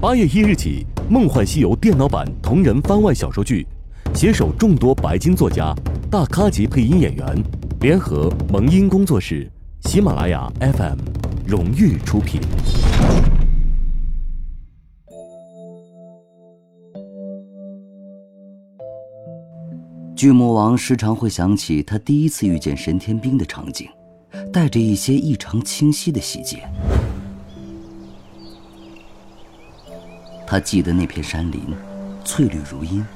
八月一日起，《梦幻西游》电脑版同人番外小说剧，携手众多白金作家、大咖级配音演员，联合萌音工作室、喜马拉雅 FM 荣誉出品。巨魔王时常会想起他第一次遇见神天兵的场景，带着一些异常清晰的细节。他记得那片山林，翠绿如茵。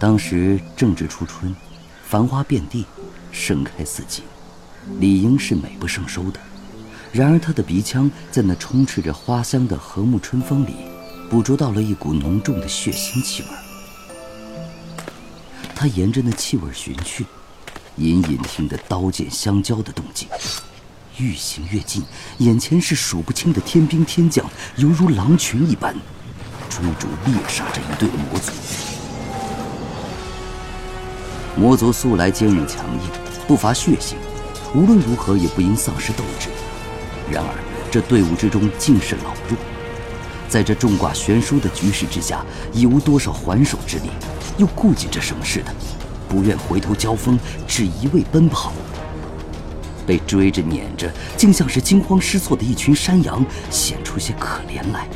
当时正值初春，繁花遍地，盛开四季，理应是美不胜收的。然而他的鼻腔在那充斥着花香的和睦春风里，捕捉到了一股浓重的血腥气味。他沿着那气味寻去，隐隐听得刀剑相交的动静。愈行越近，眼前是数不清的天兵天将，犹如狼群一般，追逐猎杀着一对魔族。魔族素来坚韧强硬，不乏血性，无论如何也不应丧失斗志。然而这队伍之中尽是老弱，在这众寡悬殊的局势之下，已无多少还手之力，又顾忌着什么似的，不愿回头交锋，只一味奔跑。被追着撵着，竟像是惊慌失措的一群山羊，显出些可怜来。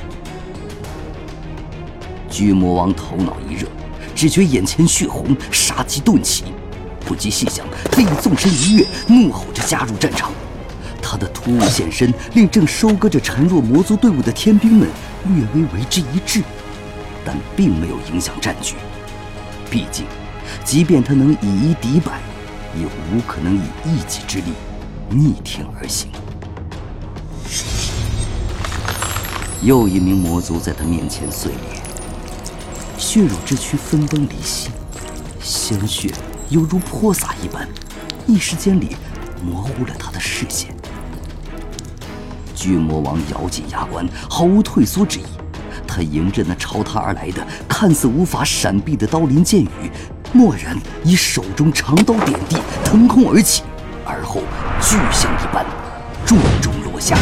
巨魔王头脑一热，只觉眼前血红，杀机顿起，不及细想，他已纵身一跃，怒吼着加入战场。他的突兀现身，令正收割着孱弱魔族队伍的天兵们略微为之一滞，但并没有影响战局。毕竟，即便他能以一敌百，也无可能以一己之力。逆天而行，又一名魔族在他面前碎裂，血肉之躯分崩离析，鲜血犹如泼洒一般，一时间里模糊了他的视线。巨魔王咬紧牙关，毫无退缩之意，他迎着那朝他而来的看似无法闪避的刀林剑雨，蓦然以手中长刀点地，腾空而起。而后，巨响一般，重重落下。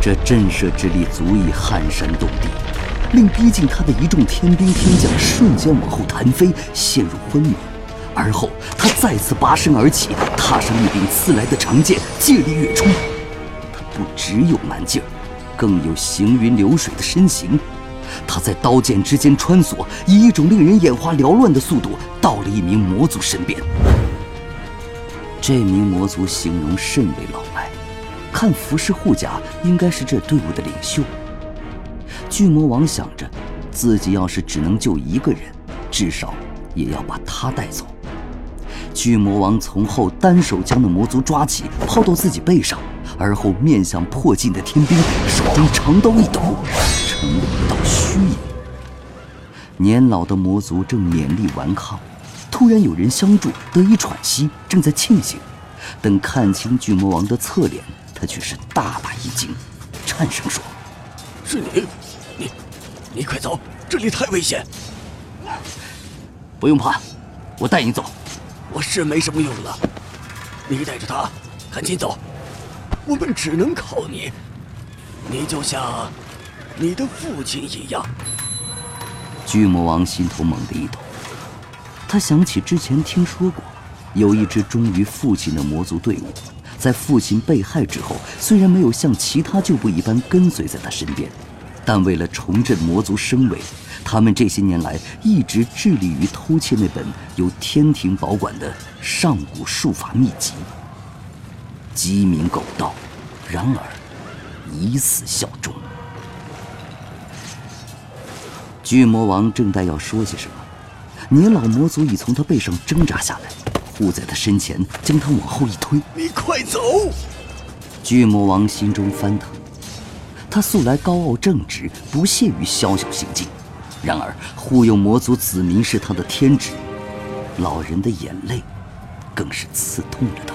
这震慑之力足以撼山动地，令逼近他的一众天兵天将瞬间往后弹飞，陷入昏迷。而后，他再次拔身而起，踏上一柄刺来的长剑，借力跃出。他不只有蛮劲儿，更有行云流水的身形。他在刀剑之间穿梭，以一种令人眼花缭乱的速度，到了一名魔族身边。这名魔族形容甚为老迈，看服饰护甲，应该是这队伍的领袖。巨魔王想着，自己要是只能救一个人，至少也要把他带走。巨魔王从后单手将那魔族抓起，抛到自己背上，而后面向迫近的天兵，手中长刀一抖，成了一道虚影。年老的魔族正勉力顽抗。突然有人相助，得以喘息，正在庆幸。等看清巨魔王的侧脸，他却是大大一惊，颤声说：“是，你，你快走，这里太危险。”“不用怕，我带你走。”“我是没什么用了，你带着他，赶紧走。我们只能靠你，你就像你的父亲一样。”巨魔王心头猛地一抖。他想起之前听说过，有一支忠于父亲的魔族队伍，在父亲被害之后，虽然没有像其他旧部一般跟随在他身边，但为了重振魔族声威，他们这些年来一直致力于偷窃那本由天庭保管的上古术法秘籍。鸡鸣狗盗，然而以死效忠。巨魔王正待要说些什么。年老魔族已从他背上挣扎下来，护在他身前，将他往后一推。你快走！巨魔王心中翻腾，他素来高傲正直，不屑于宵小行径。然而护佑魔族子民是他的天职，老人的眼泪，更是刺痛了他。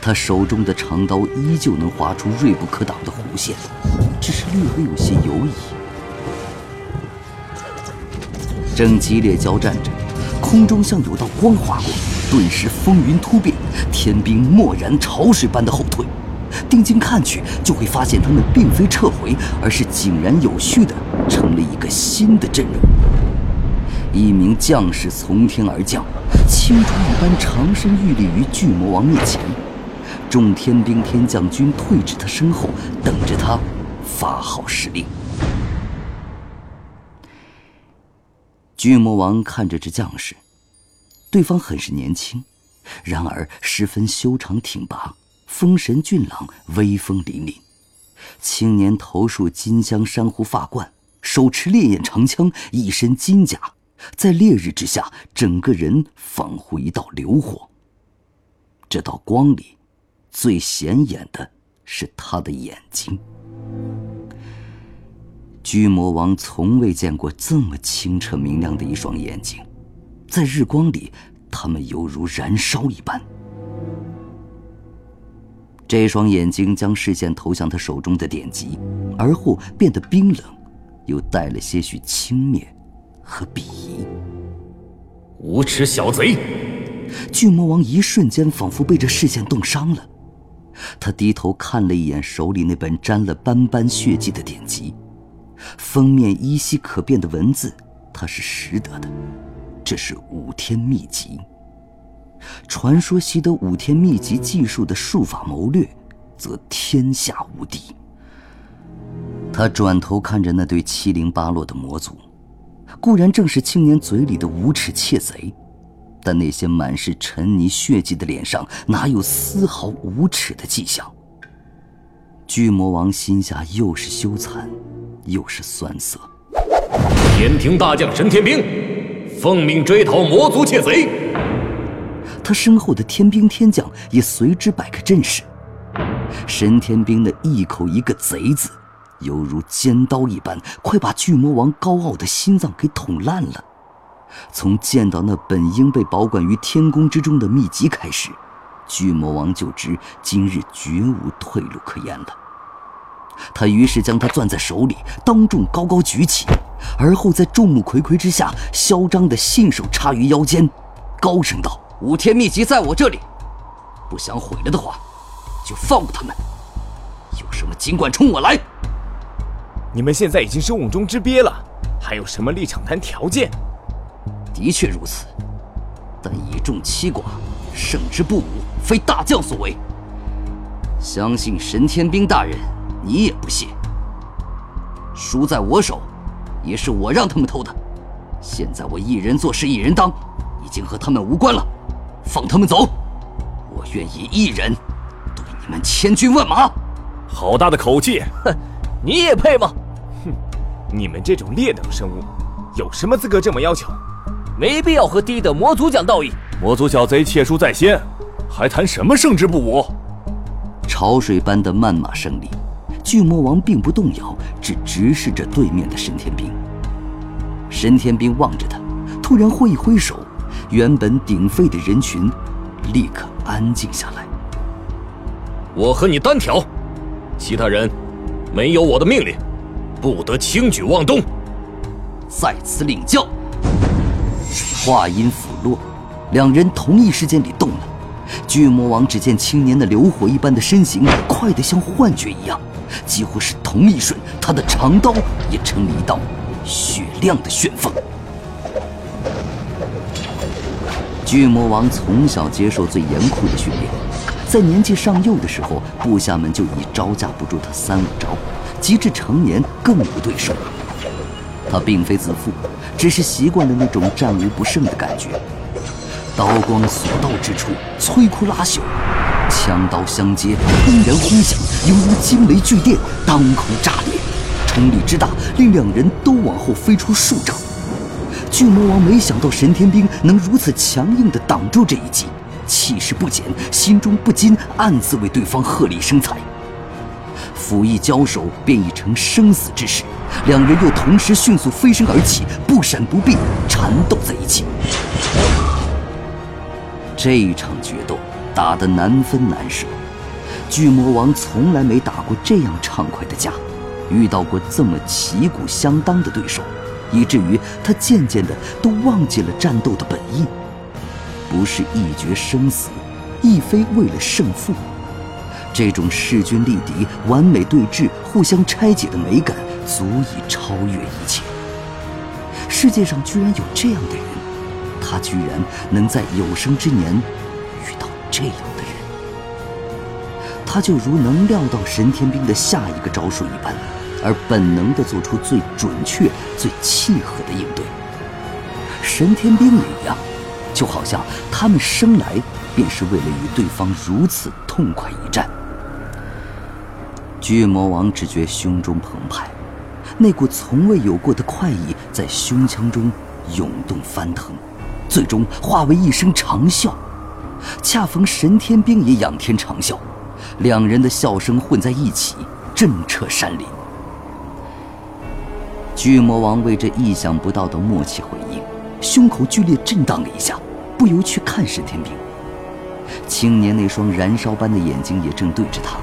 他手中的长刀依旧能划出锐不可挡的弧线，只是略微有些犹疑。正激烈交战着，空中像有道光划过，顿时风云突变，天兵蓦然潮水般的后退。定睛看去，就会发现他们并非撤回，而是井然有序的成了一个新的阵容。一名将士从天而降，青竹一般长身屹立于巨魔王面前，众天兵天将军退至他身后，等着他发号施令。巨魔王看着这将士，对方很是年轻，然而十分修长挺拔，风神俊朗，威风凛凛。青年头束金镶珊瑚发冠，手持烈焰长枪，一身金甲。在烈日之下，整个人仿佛一道流火。这道光里，最显眼的是他的眼睛。巨魔王从未见过这么清澈明亮的一双眼睛，在日光里，他们犹如燃烧一般。这双眼睛将视线投向他手中的典籍，而后变得冰冷，又带了些许轻蔑。和鄙夷，无耻小贼！巨魔王一瞬间仿佛被这视线冻伤了，他低头看了一眼手里那本沾了斑斑血迹的典籍，封面依稀可辨的文字，他是识得的，这是五天秘籍。传说习得五天秘籍技术的术法谋略，则天下无敌。他转头看着那对七零八落的魔族。固然正是青年嘴里的无耻窃贼，但那些满是沉泥血迹的脸上哪有丝毫无耻的迹象？巨魔王心下又是羞惭，又是酸涩。天庭大将神天兵，奉命追讨魔族窃贼。他身后的天兵天将也随之摆开阵势。神天兵的一口一个“贼”字。犹如尖刀一般，快把巨魔王高傲的心脏给捅烂了。从见到那本应被保管于天宫之中的秘籍开始，巨魔王就知今日绝无退路可言了。他于是将它攥在手里，当众高高举起，而后在众目睽睽之下，嚣张地信手插于腰间，高声道：“五天秘籍在我这里，不想毁了的话，就放过他们。有什么尽管冲我来。”你们现在已经是瓮中之鳖了，还有什么立场谈条件？的确如此，但以众欺寡，胜之不武，非大将所为。相信神天兵大人，你也不屑。书在我手，也是我让他们偷的。现在我一人做事一人当，已经和他们无关了。放他们走，我愿意一人对你们千军万马。好大的口气！哼！你也配吗？哼，你们这种劣等生物，有什么资格这么要求？没必要和低等魔族讲道义。魔族小贼窃书在先，还谈什么胜之不武？潮水般的漫马声里，巨魔王并不动摇，只直视着对面的神天兵。神天兵望着他，突然挥一挥手，原本鼎沸的人群立刻安静下来。我和你单挑，其他人。没有我的命令，不得轻举妄动。在此领教。话音甫落，两人同一时间里动了。巨魔王只见青年的流火一般的身形，快得像幻觉一样，几乎是同一瞬，他的长刀也成了一道雪亮的旋风。巨魔王从小接受最严酷的训练。在年纪尚幼的时候，部下们就已招架不住他三五招，及至成年更无对手。他并非自负，只是习惯了那种战无不胜的感觉。刀光所到之处，摧枯拉朽，枪刀相接，轰然轰响，犹如惊雷巨电，当空炸裂，冲力之大，令两人都往后飞出数丈。巨魔王没想到神天兵能如此强硬地挡住这一击。气势不减，心中不禁暗自为对方贺礼生财。甫一交手，便已成生死之势。两人又同时迅速飞身而起，不闪不避，缠斗在一起。这一场决斗打得难分难舍。巨魔王从来没打过这样畅快的架，遇到过这么旗鼓相当的对手，以至于他渐渐的都忘记了战斗的本意。不是一决生死，亦非为了胜负，这种势均力敌、完美对峙、互相拆解的美感，足以超越一切。世界上居然有这样的人，他居然能在有生之年遇到这样的人。他就如能料到神天兵的下一个招数一般，而本能地做出最准确、最契合的应对。神天兵也一样，就好像他们生来便是为了与对方如此痛快一战。巨魔王只觉胸中澎湃，那股从未有过的快意在胸腔中涌动翻腾，最终化为一声长啸。恰逢神天兵也仰天长啸，两人的笑声混在一起，震彻山林。巨魔王为这意想不到的默契回应，胸口剧烈震荡了一下，不由去看沈天兵。青年那双燃烧般的眼睛也正对着他。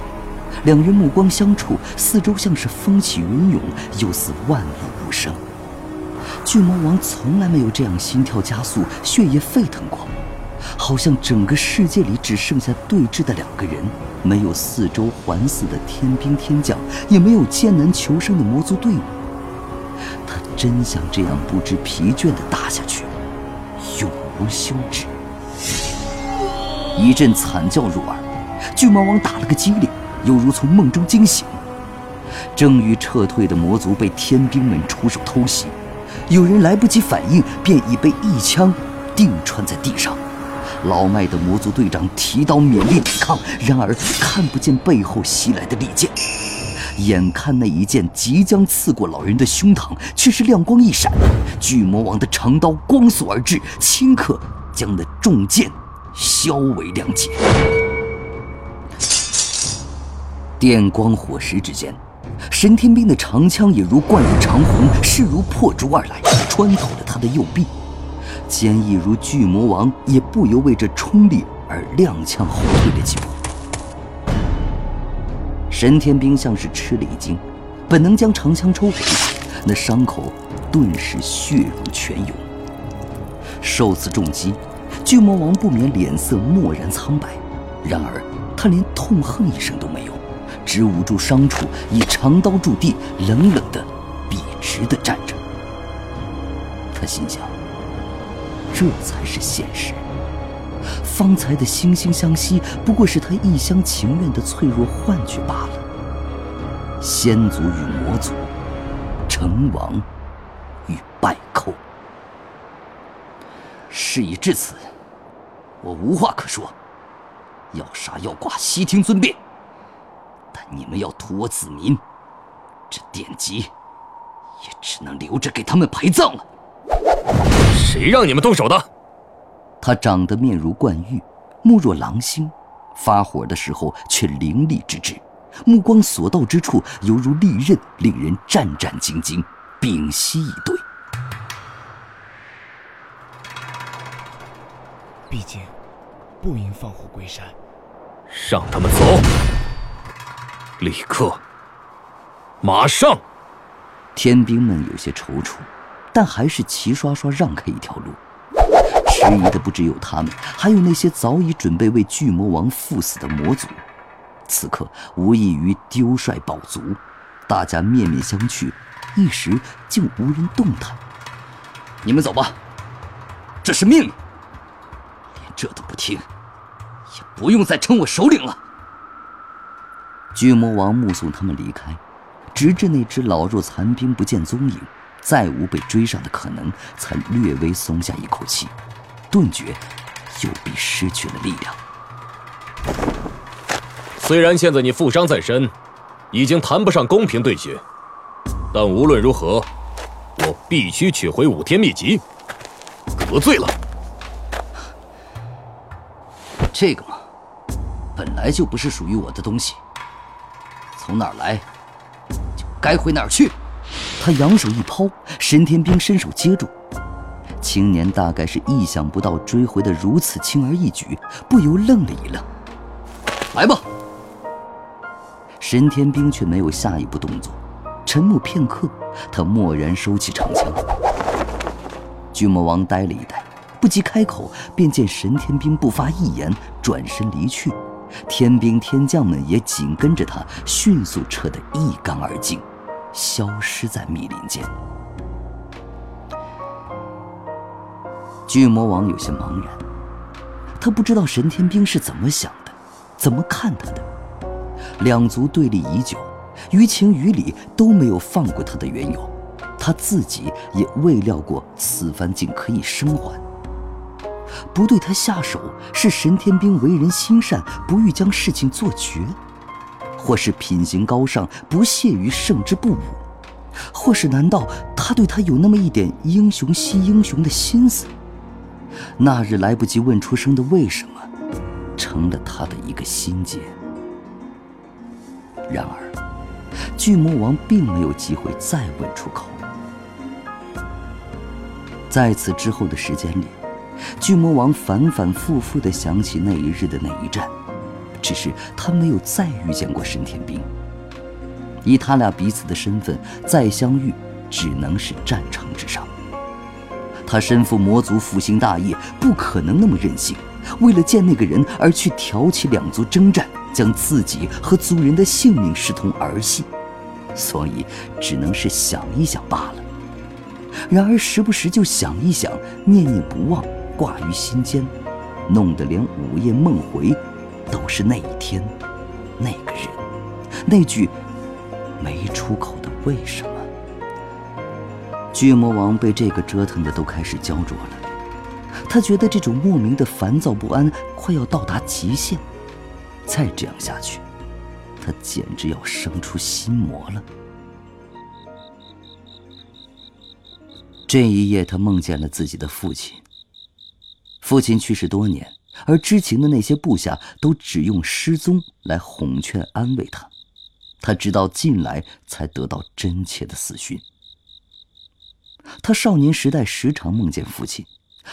两人目光相触，四周像是风起云涌，又似万物无声。巨魔王从来没有这样心跳加速、血液沸腾过，好像整个世界里只剩下对峙的两个人，没有四周环伺的天兵天将，也没有艰难求生的魔族队伍。真想这样不知疲倦地打下去，永无休止。一阵惨叫入耳，巨魔王打了个激灵。犹如从梦中惊醒，正欲撤退的魔族被天兵们出手偷袭，有人来不及反应，便已被一枪钉穿在地上。老迈的魔族队长提刀勉力抵抗，然而看不见背后袭来的利剑。眼看那一剑即将刺过老人的胸膛，却是亮光一闪，巨魔王的长刀光速而至，顷刻将那重剑削为两截。电光火石之间，神天兵的长枪也如贯入长虹，势如破竹而来，穿透了他的右臂。坚毅如巨魔王也不由为这冲力而踉跄后退了几步。神天兵像是吃了一惊，本能将长枪抽回，那伤口顿时血如泉涌。受此重击，巨魔王不免脸色蓦然苍白，然而他连痛恨一声都没有。只捂住伤处，以长刀驻地，冷冷的、笔直的站着。他心想：这才是现实。方才的惺惺相惜，不过是他一厢情愿的脆弱幻觉罢了。仙族与魔族，成王与败寇。事已至此，我无话可说。要杀要剐，悉听尊便。但你们要屠我子民，这典籍也只能留着给他们陪葬了。谁让你们动手的？他长得面如冠玉，目若狼星，发火的时候却凌厉之至，目光所到之处犹如利刃，令人战战兢兢，屏息以对。毕竟，不应放虎归山。让他们走。立刻，马上！天兵们有些踌躇，但还是齐刷刷让开一条路。迟疑的不只有他们，还有那些早已准备为巨魔王赴死的魔族。此刻无异于丢帅保卒，大家面面相觑，一时竟无人动弹。你们走吧，这是命令。连这都不听，也不用再称我首领了。巨魔王目送他们离开，直至那只老弱残兵不见踪影，再无被追上的可能，才略微松下一口气，顿觉右臂失去了力量。虽然现在你负伤在身，已经谈不上公平对决，但无论如何，我必须取回五天秘籍。得罪了，这个嘛，本来就不是属于我的东西。从哪儿来，就该回哪儿去。他扬手一抛，神天兵伸手接住。青年大概是意想不到追回的如此轻而易举，不由愣了一愣。来吧。神天兵却没有下一步动作，沉默片刻，他蓦然收起长枪。巨魔王呆了一呆，不及开口，便见神天兵不发一言，转身离去。天兵天将们也紧跟着他，迅速撤得一干二净，消失在密林间。巨魔王有些茫然，他不知道神天兵是怎么想的，怎么看他的。两族对立已久，于情于理都没有放过他的缘由，他自己也未料过此番竟可以生还。不对他下手，是神天兵为人心善，不欲将事情做绝；或是品行高尚，不屑于胜之不武；或是难道他对他有那么一点英雄惜英雄的心思？那日来不及问出声的为什么，成了他的一个心结。然而，巨魔王并没有机会再问出口。在此之后的时间里，巨魔王反反复复地想起那一日的那一战，只是他没有再遇见过神天兵。以他俩彼此的身份，再相遇只能是战场之上。他身负魔族复兴大业，不可能那么任性，为了见那个人而去挑起两族征战，将自己和族人的性命视同儿戏，所以只能是想一想罢了。然而时不时就想一想，念念不忘，挂于心间，弄得连午夜梦回，都是那一天，那个人，那句没出口的为什么。巨魔王被这个折腾的都开始焦灼了，他觉得这种莫名的烦躁不安快要到达极限，再这样下去，他简直要生出心魔了。这一夜，他梦见了自己的父亲。父亲去世多年，而知情的那些部下都只用失踪来哄劝安慰他，他直到近来才得到真切的死讯。他少年时代时常梦见父亲，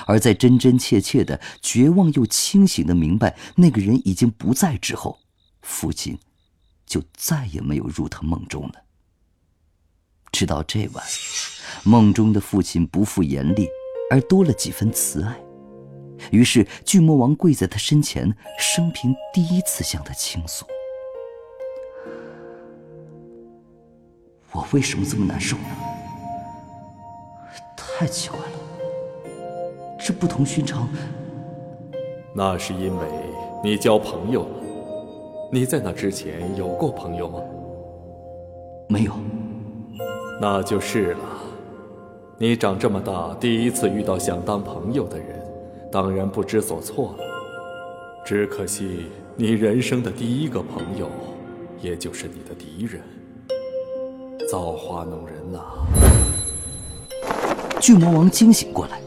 而在真真切切的绝望又清醒的明白那个人已经不在之后，父亲就再也没有入他梦中了。直到这晚，梦中的父亲不复严厉，而多了几分慈爱。于是巨魔王跪在他身前，生平第一次向他倾诉：“我为什么这么难受呢？”太奇怪了，这不同寻常。那是因为你交朋友了。你在那之前有过朋友吗？没有。那就是了。你长这么大第一次遇到想当朋友的人，当然不知所措了。只可惜你人生的第一个朋友，也就是你的敌人。造化弄人呐！巨魔王惊醒过来，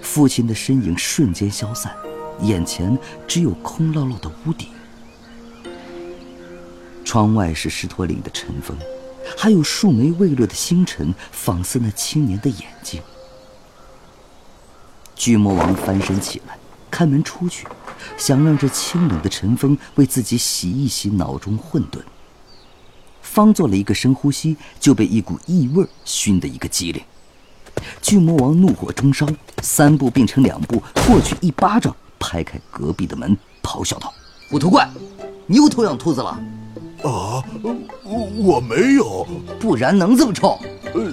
父亲的身影瞬间消散，眼前只有空落落的屋顶。窗外是狮驼岭的晨风，还有数枚未落的星辰，仿似那青年的眼睛。巨魔王翻身起来，开门出去，想让这清冷的晨风为自己洗一洗脑中混沌。方做了一个深呼吸，就被一股异味熏得一个激灵。巨魔王怒火中烧，三步并成两步过去，一巴掌拍开隔壁的门，咆哮道：“虎头怪，你又偷养兔子了？”“啊，我我没有，不然能这么臭？”“呃，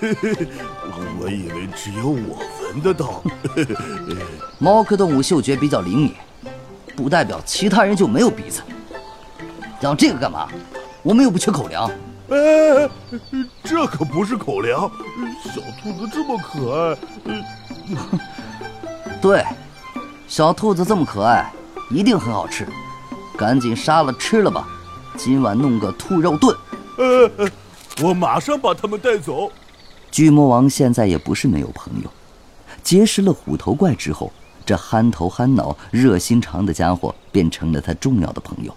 我以为只有我闻得到。”“猫科动物嗅觉比较灵敏，不代表其他人就没有鼻子。养这个干嘛？我们又不缺口粮。”哎，这可不是口粮。小兔子这么可爱，对，小兔子这么可爱，一定很好吃。赶紧杀了吃了吧，今晚弄个兔肉炖。呃，我马上把他们带走。巨魔王现在也不是没有朋友，结识了虎头怪之后，这憨头憨脑、热心肠的家伙便成了他重要的朋友。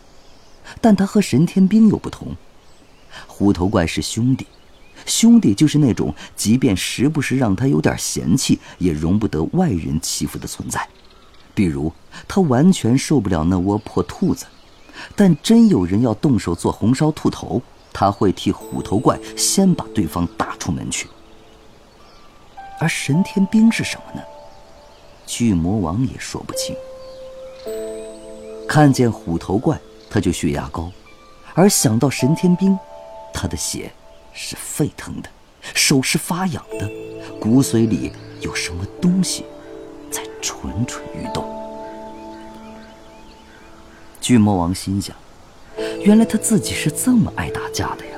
但他和神天兵又不同。虎头怪是兄弟，兄弟就是那种即便时不时让他有点嫌弃，也容不得外人欺负的存在。比如他完全受不了那窝破兔子，但真有人要动手做红烧兔头，他会替虎头怪先把对方打出门去。而神天兵是什么呢？巨魔王也说不清。看见虎头怪，他就血压高；而想到神天兵，他的血是沸腾的，手是发痒的，骨髓里有什么东西在蠢蠢欲动。巨魔王心想：原来他自己是这么爱打架的呀。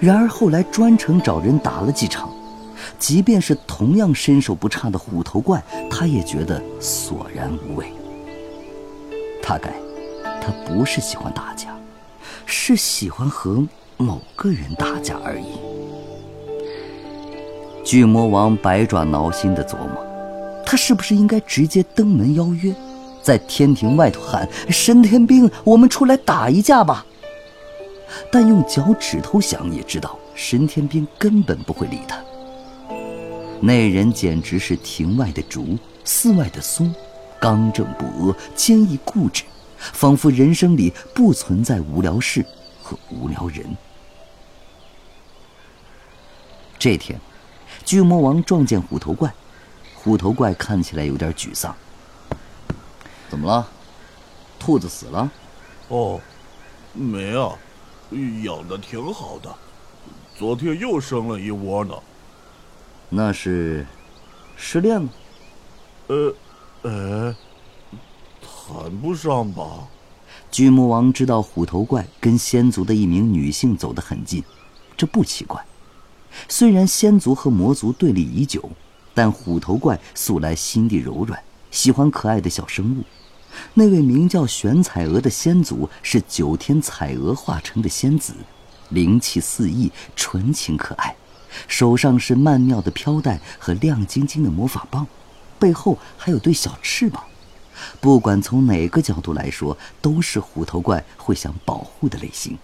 然而后来专程找人打了几场，即便是同样身手不差的虎头怪，他也觉得索然无味。大概他不是喜欢打架，是喜欢和某个人打架而已。巨魔王百爪挠心的琢磨，他是不是应该直接登门邀约，在天庭外头喊“神天兵，我们出来打一架吧”？但用脚趾头想也知道，神天兵根本不会理他。那人简直是庭外的竹，寺外的松，刚正不阿，坚毅固执，仿佛人生里不存在无聊事和无聊人。这天，巨魔王撞见虎头怪，虎头怪看起来有点沮丧。怎么了？兔子死了？哦，没啊。养的挺好的，昨天又生了一窝呢。那是失恋了？呃，呃，谈不上吧。巨魔王知道虎头怪跟仙族的一名女性走得很近，这不奇怪。虽然仙族和魔族对立已久，但虎头怪素来心地柔软，喜欢可爱的小生物。那位名叫玄彩娥的仙族是九天彩娥化成的仙子，灵气四溢，纯情可爱，手上是曼妙的飘带和亮晶晶的魔法棒，背后还有对小翅膀。不管从哪个角度来说，都是虎头怪会想保护的类型。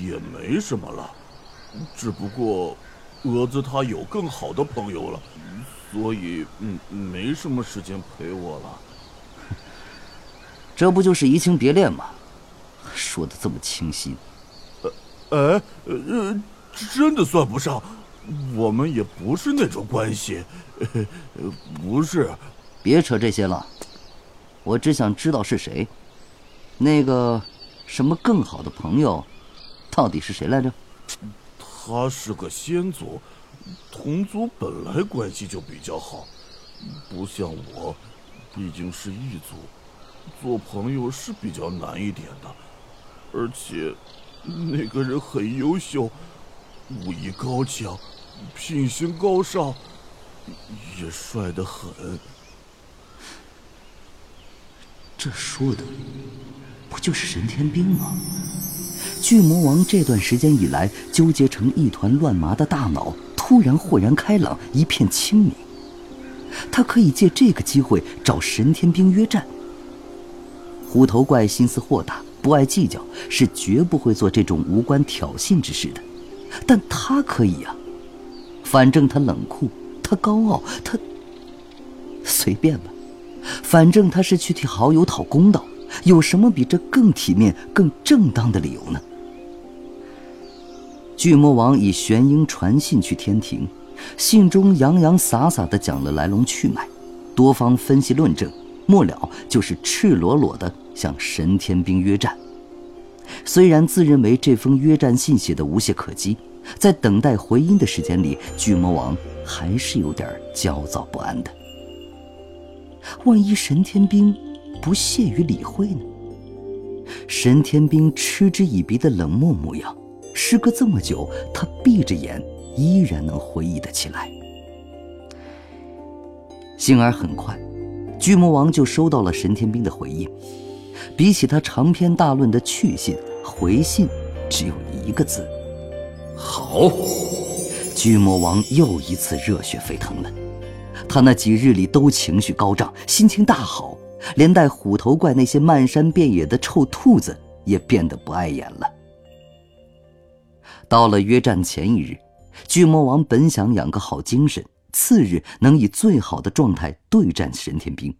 也没什么了，只不过蛾子他有更好的朋友了，所以嗯，没什么时间陪我了。这不就是移情别恋吗？说的这么清晰。呃，哎，呃，真的算不上，我们也不是那种关系，不是。别扯这些了，我只想知道是谁。那个什么更好的朋友，到底是谁来着？他是个仙族，同族本来关系就比较好，不像我，毕竟是异族。做朋友是比较难一点的，而且那个人很优秀，武艺高强，品行高尚，也帅得很。这说的不就是神天兵吗？巨魔王这段时间以来纠结成一团乱麻的大脑，突然豁然开朗，一片清明。他可以借这个机会找神天兵约战。虎头怪心思豁达，不爱计较，是绝不会做这种无关挑衅之事的。但他可以呀，反正他冷酷，他高傲，他随便吧。反正他是去替好友讨公道，有什么比这更体面、更正当的理由呢？巨魔王以玄鹰传信去天庭，信中洋洋洒洒地讲了来龙去脉，多方分析论证。末了就是赤裸裸的向神天兵约战。虽然自认为这封约战信写的无懈可击，在等待回音的时间里，巨魔王还是有点焦躁不安的。万一神天兵不屑于理会呢？神天兵嗤之以鼻的冷漠模样，时隔这么久，他闭着眼依然能回忆得起来。幸而很快。巨魔王就收到了神天兵的回应，比起他长篇大论的去信，回信只有一个字：好。巨魔王又一次热血沸腾了，他那几日里都情绪高涨，心情大好，连带虎头怪那些漫山遍野的臭兔子也变得不碍眼了。到了约战前一日，巨魔王本想养个好精神。次日能以最好的状态对战神天兵，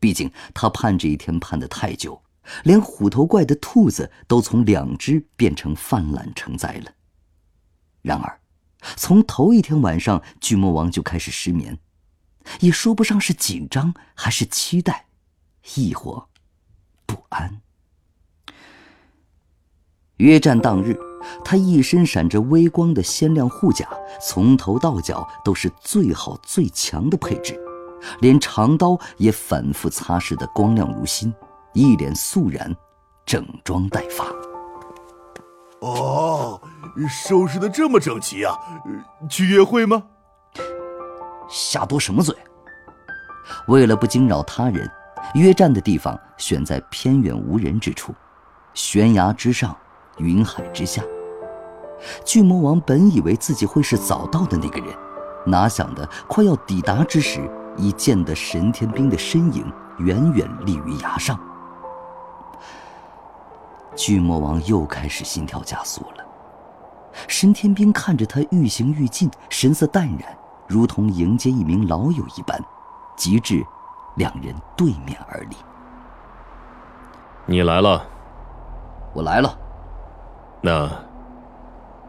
毕竟他盼这一天盼得太久，连虎头怪的兔子都从两只变成泛滥成灾了。然而，从头一天晚上，巨魔王就开始失眠，也说不上是紧张还是期待，亦或不安。约战当日，他一身闪着微光的鲜亮护甲，从头到脚都是最好最强的配置，连长刀也反复擦拭的光亮如新，一脸肃然，整装待发。哦，收拾的这么整齐啊！去约会吗？瞎多什么嘴！为了不惊扰他人，约战的地方选在偏远无人之处，悬崖之上，云海之下。巨魔王本以为自己会是早到的那个人，哪想的快要抵达之时，已见得神天兵的身影远远立于崖上。巨魔王又开始心跳加速了。神天兵看着他愈行愈近，神色淡然，如同迎接一名老友一般。极致，两人对面而立。你来了，我来了。那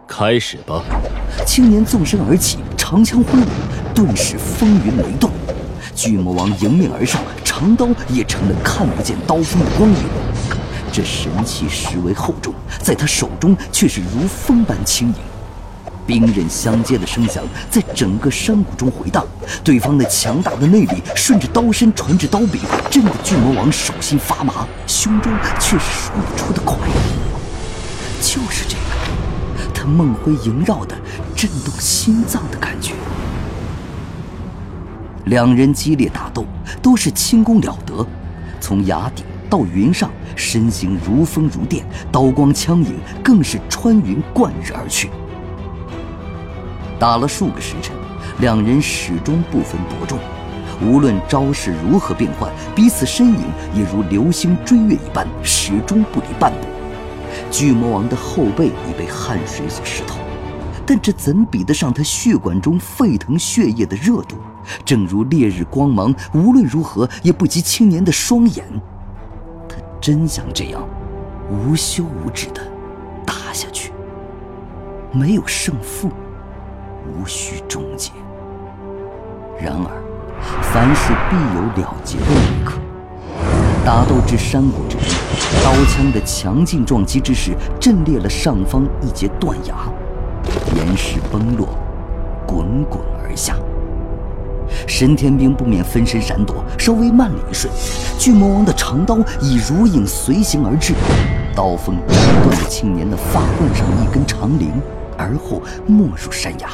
开始吧。青年纵身而起，长枪挥舞，顿时风云雷动。巨魔王迎面而上，长刀也成了看不见刀锋的光影。这神器实为厚重，在他手中却是如风般轻盈。兵刃相接的声响在整个山谷中回荡，对方那强大的内力顺着刀身传至刀柄，震得巨魔王手心发麻，胸中却是说不出的快意。就是这个，他梦回萦绕的震动心脏的感觉。两人激烈打斗，都是轻功了得，从崖顶到云上，身形如风如电，刀光枪影更是穿云贯日而去。打了数个时辰，两人始终不分伯仲，无论招式如何变换，彼此身影也如流星追月一般，始终不离半步。巨魔王的后背已被汗水所湿透，但这怎比得上他血管中沸腾血液的热度？正如烈日光芒，无论如何也不及青年的双眼。他真想这样，无休无止的打下去，没有胜负。无需终结。然而，凡事必有了结的一刻。打斗至山谷之中，刀枪的强劲撞击之势震裂了上方一截断崖，岩石崩落，滚滚而下。神天兵不免分身闪躲，稍微慢了一瞬，巨魔王的长刀已如影随形而至，刀锋斩断了青年的发冠上一根长翎，而后没入山崖。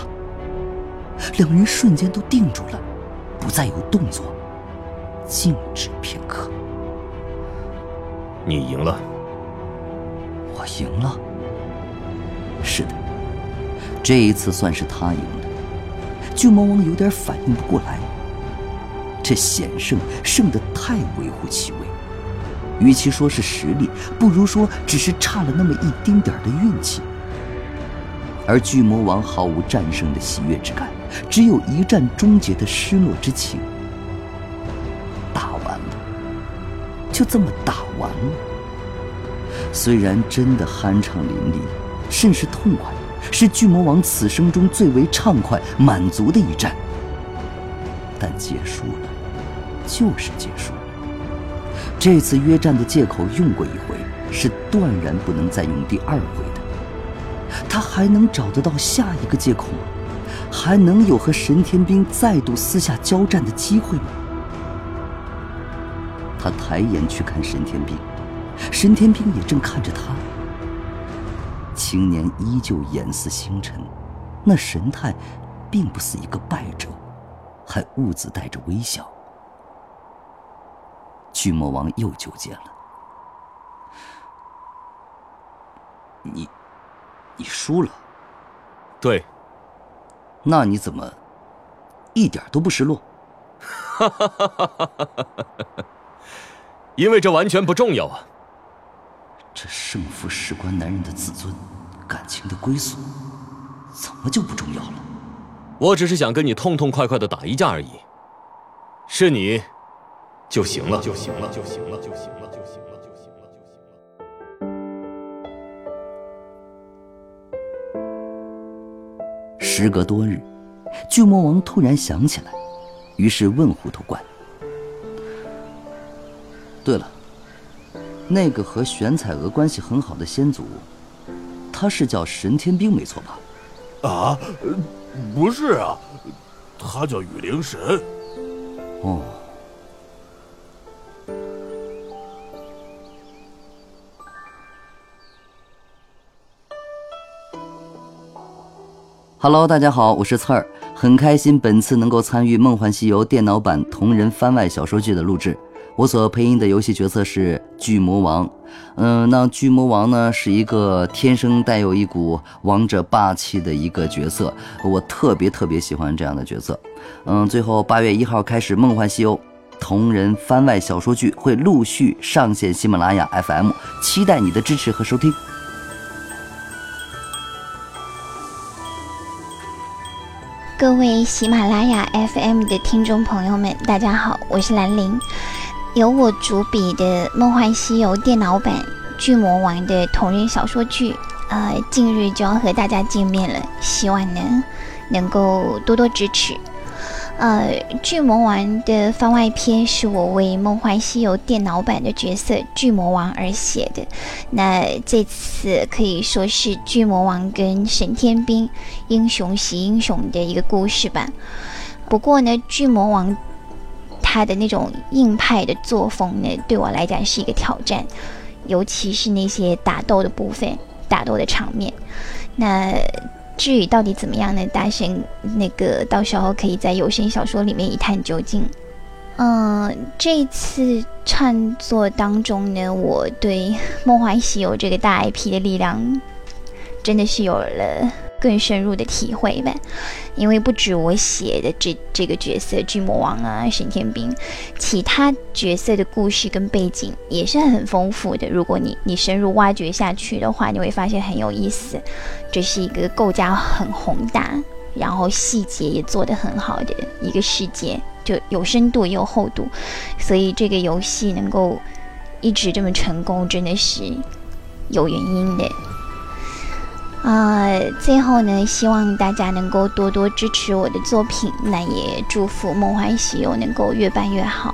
两人瞬间都定住了，不再有动作，静止片刻。你赢了。我赢了。是的，这一次算是他赢了。巨魔王有点反应不过来，这险胜胜得太微乎其微。与其说是实力，不如说只是差了那么一丁点的运气。而巨魔王毫无战胜的喜悦之感。只有一战终结的失落之情。打完了，就这么打完了。虽然真的酣畅淋漓，甚是痛快，是巨魔王此生中最为畅快满足的一战。但结束了，就是结束了。这次约战的借口用过一回，是断然不能再用第二回的。他还能找得到下一个借口吗？还能有和神天兵再度私下交战的机会吗？他抬眼去看神天兵，神天兵也正看着他。青年依旧眼似星辰，那神态并不似一个败者，还兀自带着微笑。巨魔王又纠结了：“你，你输了。”“对。”那你怎么一点都不失落？哈哈哈哈哈哈！因为这完全不重要啊！这胜负事关男人的自尊、感情的归宿，怎么就不重要了？我只是想跟你痛痛快快的打一架而已，是你就行了，就行了，就行了，就行了，时隔多日，巨魔王突然想起来，于是问糊涂怪：“对了，那个和玄彩娥关系很好的先祖，他是叫神天兵没错吧？啊，不是啊，他叫雨灵神。哦。Hello，大家好，我是刺儿，很开心本次能够参与《梦幻西游》电脑版同人番外小说剧的录制。我所配音的游戏角色是巨魔王。嗯，那巨魔王呢是一个天生带有一股王者霸气的一个角色，我特别特别喜欢这样的角色。嗯，最后八月一号开始，《梦幻西游》同人番外小说剧会陆续上线喜马拉雅 FM，期待你的支持和收听。各位喜马拉雅 FM 的听众朋友们，大家好，我是兰陵。由我主笔的《梦幻西游》电脑版《巨魔王》的同人小说剧，呃，近日就要和大家见面了，希望呢能够多多支持。呃，巨魔王的番外篇是我为《梦幻西游》电脑版的角色巨魔王而写的。那这次可以说是巨魔王跟神天兵英雄惜英雄的一个故事吧。不过呢，巨魔王他的那种硬派的作风呢，对我来讲是一个挑战，尤其是那些打斗的部分、打斗的场面。那。至于到底怎么样呢？大神那个到时候可以在有声小说里面一探究竟。嗯，这次创作当中呢，我对 《梦幻西游》这个大 IP 的力量，真的是有了。更深入的体会吧，因为不止我写的这这个角色巨魔王啊，沈天兵，其他角色的故事跟背景也是很丰富的。如果你你深入挖掘下去的话，你会发现很有意思。这是一个构架很宏大，然后细节也做得很好的一个世界，就有深度也有厚度，所以这个游戏能够一直这么成功，真的是有原因的。啊，最后呢，希望大家能够多多支持我的作品，那也祝福《梦幻西游》能够越办越好。